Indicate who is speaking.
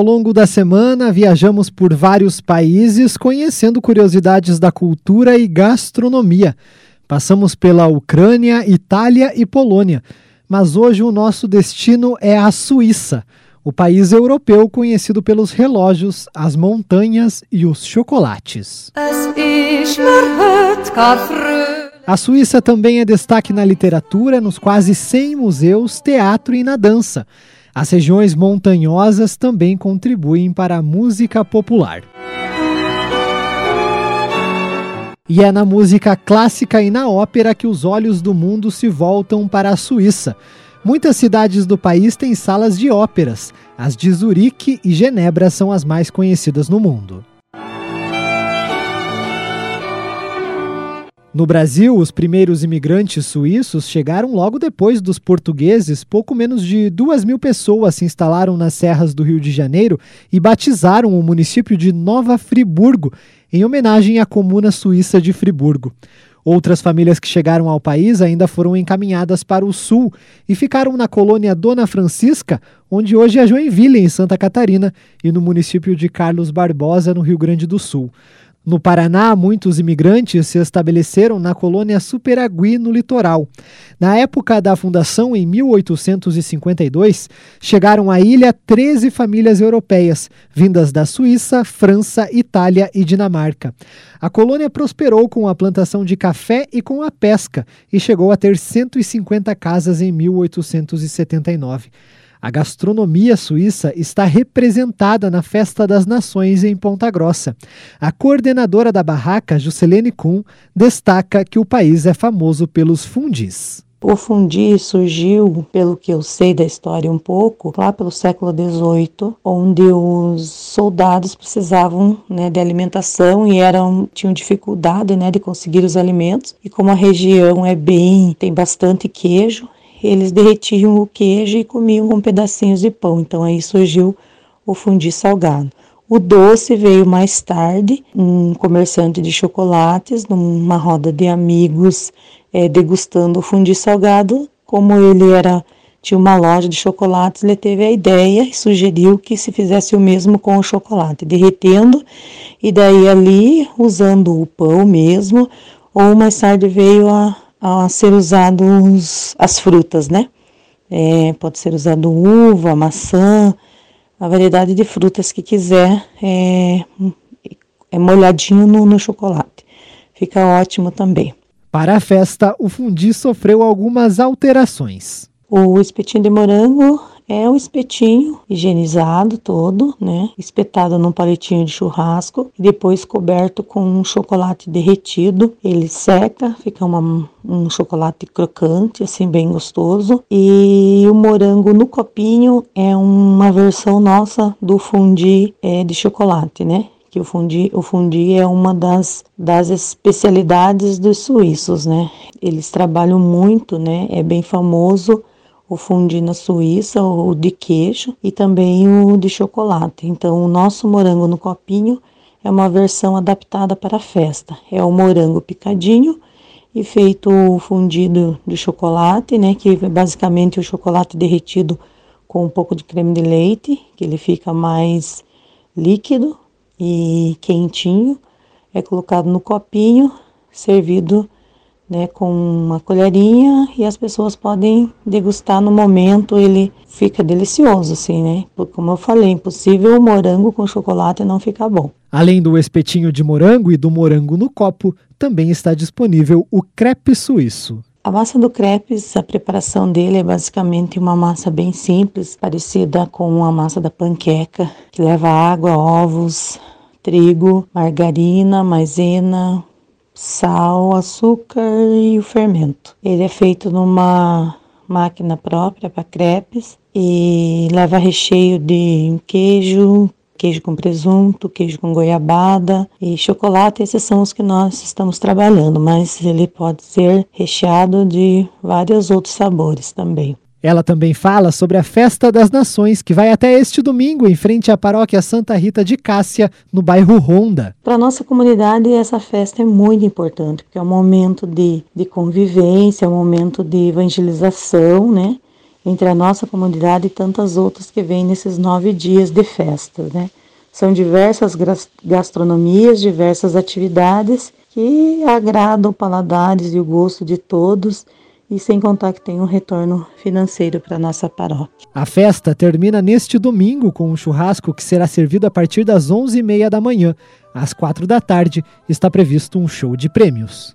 Speaker 1: Ao longo da semana, viajamos por vários países conhecendo curiosidades da cultura e gastronomia. Passamos pela Ucrânia, Itália e Polônia, mas hoje o nosso destino é a Suíça, o país europeu conhecido pelos relógios, as montanhas e os chocolates. A Suíça também é destaque na literatura, nos quase 100 museus, teatro e na dança. As regiões montanhosas também contribuem para a música popular. E é na música clássica e na ópera que os olhos do mundo se voltam para a Suíça. Muitas cidades do país têm salas de óperas. As de Zurique e Genebra são as mais conhecidas no mundo. No Brasil, os primeiros imigrantes suíços chegaram logo depois dos portugueses. Pouco menos de duas mil pessoas se instalaram nas serras do Rio de Janeiro e batizaram o município de Nova Friburgo, em homenagem à comuna suíça de Friburgo. Outras famílias que chegaram ao país ainda foram encaminhadas para o sul e ficaram na colônia Dona Francisca, onde hoje é Joinville, em Santa Catarina, e no município de Carlos Barbosa, no Rio Grande do Sul. No Paraná, muitos imigrantes se estabeleceram na colônia Superagui, no litoral. Na época da fundação, em 1852, chegaram à ilha 13 famílias europeias, vindas da Suíça, França, Itália e Dinamarca. A colônia prosperou com a plantação de café e com a pesca e chegou a ter 150 casas em 1879. A gastronomia suíça está representada na Festa das Nações em Ponta Grossa. A coordenadora da barraca, Juscelene Kuhn, destaca que o país é famoso pelos fundis.
Speaker 2: O fundi surgiu, pelo que eu sei da história um pouco, lá pelo século XVIII, onde os soldados precisavam né, de alimentação e eram tinham dificuldade né, de conseguir os alimentos. E como a região é bem tem bastante queijo, eles derretiam o queijo e comiam com pedacinhos de pão. Então aí surgiu o fundi salgado. O doce veio mais tarde, um comerciante de chocolates, numa roda de amigos, é, degustando o fundi salgado. Como ele era tinha uma loja de chocolates, ele teve a ideia e sugeriu que se fizesse o mesmo com o chocolate, derretendo e daí ali usando o pão mesmo, ou mais tarde veio a, a ser usados as frutas, né? É, pode ser usado uva, maçã, a variedade de frutas que quiser, é, é molhadinho no, no chocolate. Fica ótimo também.
Speaker 1: Para a festa, o fundi sofreu algumas alterações.
Speaker 2: O espetinho de morango é o espetinho higienizado todo, né? Espetado num palitinho de churrasco e depois coberto com um chocolate derretido. Ele seca, fica uma, um chocolate crocante, assim, bem gostoso. E o morango no copinho é uma versão nossa do fundi é, de chocolate, né? que o fundi, o fundi é uma das, das especialidades dos suíços, né? Eles trabalham muito, né? É bem famoso o fundi na Suíça, o de queijo e também o de chocolate. Então, o nosso morango no copinho é uma versão adaptada para a festa. É o morango picadinho e feito fundido de chocolate, né, que é basicamente o chocolate derretido com um pouco de creme de leite, que ele fica mais líquido e quentinho. É colocado no copinho, servido né, com uma colherinha e as pessoas podem degustar no momento, ele fica delicioso assim, né? Porque como eu falei, impossível o morango com chocolate não ficar bom.
Speaker 1: Além do espetinho de morango e do morango no copo, também está disponível o crepe suíço.
Speaker 2: A massa do crepes, a preparação dele é basicamente uma massa bem simples, parecida com a massa da panqueca, que leva água, ovos, trigo, margarina, maisena, sal, açúcar e o fermento. Ele é feito numa máquina própria para crepes e leva recheio de queijo, queijo com presunto, queijo com goiabada e chocolate. Esses são os que nós estamos trabalhando, mas ele pode ser recheado de vários outros sabores também.
Speaker 1: Ela também fala sobre a Festa das Nações, que vai até este domingo em frente à paróquia Santa Rita de Cássia, no bairro Ronda.
Speaker 2: Para nossa comunidade, essa festa é muito importante, porque é um momento de, de convivência, é um momento de evangelização, né? entre a nossa comunidade e tantas outras que vêm nesses nove dias de festa, né? São diversas gastronomias, diversas atividades que agradam paladares e o gosto de todos e sem contar que tem um retorno financeiro para nossa paróquia.
Speaker 1: A festa termina neste domingo com um churrasco que será servido a partir das 11h30 da manhã. Às 4 da tarde está previsto um show de prêmios.